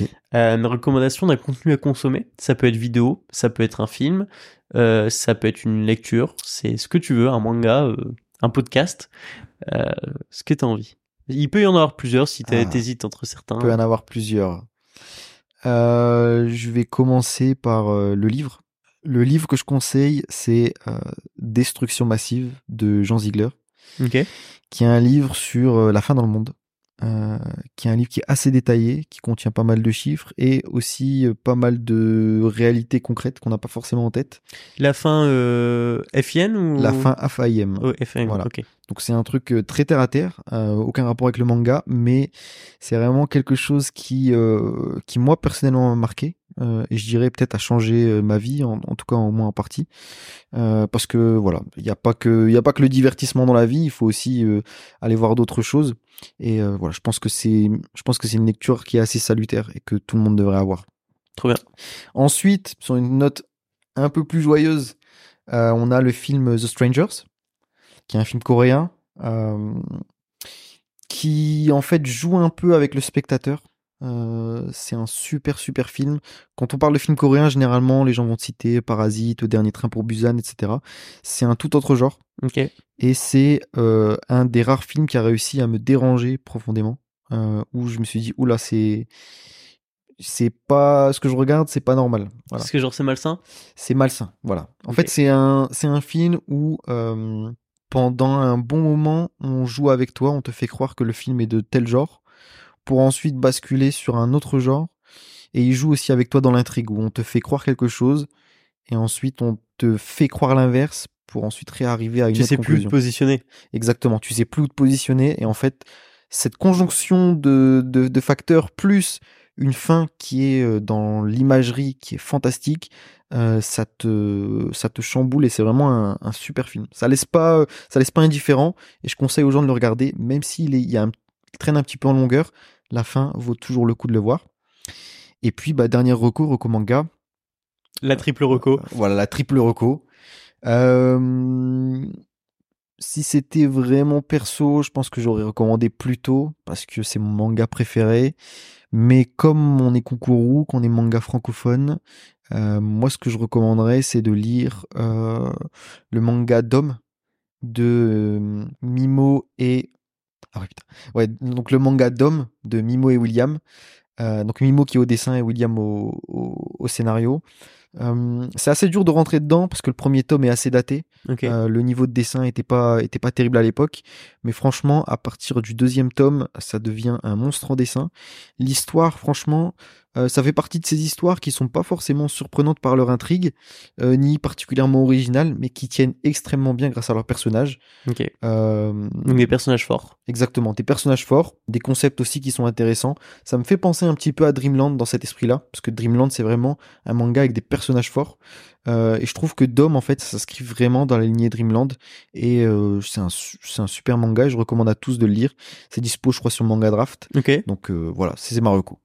Ok. Euh, une recommandation d'un contenu à consommer. Ça peut être vidéo, ça peut être un film, euh, ça peut être une lecture. C'est ce que tu veux, un manga, euh, un podcast, euh, ce que tu as envie. Il peut y en avoir plusieurs si Ah. t'hésites entre certains. Il peut y en avoir plusieurs. Je vais commencer par le livre. Le livre que je conseille, c'est Destruction massive de Jean Ziegler, qui est un livre sur la fin dans le monde, euh, qui est un livre qui est assez détaillé, qui contient pas mal de chiffres et aussi euh, pas mal de réalités concrètes qu'on n'a pas forcément en tête. La fin euh, FIN ou La fin AFAIM. Oh, FN. Voilà. Ok. Donc c'est un truc euh, très terre à terre, euh, aucun rapport avec le manga, mais c'est vraiment quelque chose qui, euh, qui moi personnellement m'a marqué euh, et je dirais peut-être a changé euh, ma vie, en, en tout cas au moins en partie, Euh, parce que voilà, il n'y a pas que il y a pas que le divertissement dans la vie, il faut aussi euh, aller voir d'autres choses et voilà, je pense que c'est je pense que c'est une lecture qui est assez salutaire et que tout le monde devrait avoir. Trop bien. Ensuite, sur une note un peu plus joyeuse, on a le film The Strangers, qui est un film coréen, qui en fait joue un peu avec le spectateur. Euh, c'est un super super film. Quand on parle de film coréen, généralement les gens vont te citer Parasite, Dernier Train pour Busan, etc. C'est un tout autre genre et c'est euh, un des rares films qui a réussi à me déranger profondément. Euh, où je me suis dit oula c'est c'est pas ce que je regarde, c'est pas normal. Voilà Parce que genre c'est malsain? c'est malsain. Voilà. En fait, c'est un, c'est un film où pendant un bon moment, on joue avec toi, on te fait croire que le film est de tel genre, pour ensuite basculer sur un autre genre. Et il joue aussi avec toi dans l'intrigue, où on te fait croire quelque chose, et ensuite on te fait croire l'inverse, pour ensuite réarriver à une Tu autre sais plus conclusion. te positionner. Exactement, tu sais plus où te positionner et en fait cette conjonction de, de, de facteurs plus une fin qui est euh, dans l'imagerie qui est fantastique, euh, ça te ça te chamboule et c'est vraiment un, un super film. Ça laisse pas ça laisse pas indifférent et je conseille aux gens de le regarder même s'il est il y a un, il traîne un petit peu en longueur, la fin vaut toujours le coup de le voir. Et puis bah dernier recours au manga, La triple reco. voilà, la triple reco. Euh, si c'était vraiment perso, je pense que j'aurais recommandé plus tôt parce que c'est mon manga préféré. Mais comme on est Kokoro, qu'on est manga francophone, euh, moi ce que je recommanderais c'est de lire euh, le manga Dom de euh, Mimo et ah ouais, putain. Ouais, donc le manga Dom de Mimo et William. Euh, donc Mimo qui est au dessin et William au, au, au scénario. Euh, c'est assez dur de rentrer dedans parce que le premier tome est assez daté. Euh, le niveau de dessin était pas était pas terrible à l'époque, mais franchement, à partir du deuxième tome, ça devient un monstre en dessin. L'histoire, franchement, euh, ça fait partie de ces histoires qui sont pas forcément surprenantes par leur intrigue, euh, ni particulièrement originales, mais qui tiennent extrêmement bien grâce à leurs personnages. ok. Euh, Donc des personnages forts. Exactement, des personnages forts, des concepts aussi qui sont intéressants. Ça me fait penser un petit peu à Dreamland dans cet esprit-là, parce que Dreamland c'est vraiment un manga avec des personnages forts. Euh, et je trouve que Dom en fait ça s'inscrit vraiment dans la lignée Dreamland et euh, c'est un super manga je recommande à tous de le lire. C'est dispo je crois sur Manga Draft. Ok. Donc euh, voilà, c'est c'est ma reco.